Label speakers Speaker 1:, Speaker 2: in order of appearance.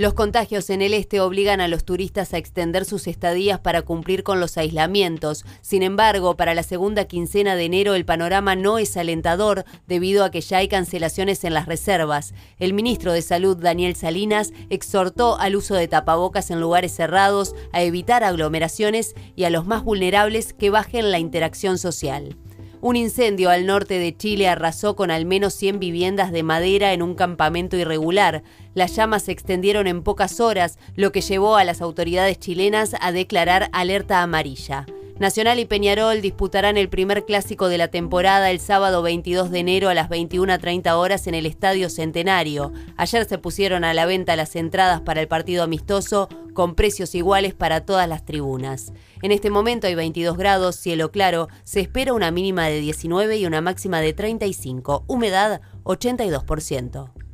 Speaker 1: Los contagios en el este obligan a los turistas a extender sus estadías para cumplir con los aislamientos. Sin embargo, para la segunda quincena de enero el panorama no es alentador debido a que ya hay cancelaciones en las reservas. El ministro de Salud, Daniel Salinas, exhortó al uso de tapabocas en lugares cerrados, a evitar aglomeraciones y a los más vulnerables que bajen la interacción social. Un incendio al norte de Chile arrasó con al menos 100 viviendas de madera en un campamento irregular. Las llamas se extendieron en pocas horas, lo que llevó a las autoridades chilenas a declarar alerta amarilla. Nacional y Peñarol disputarán el primer clásico de la temporada el sábado 22 de enero a las 21.30 horas en el Estadio Centenario. Ayer se pusieron a la venta las entradas para el partido amistoso con precios iguales para todas las tribunas. En este momento hay 22 grados, cielo claro, se espera una mínima de 19 y una máxima de 35, humedad 82%.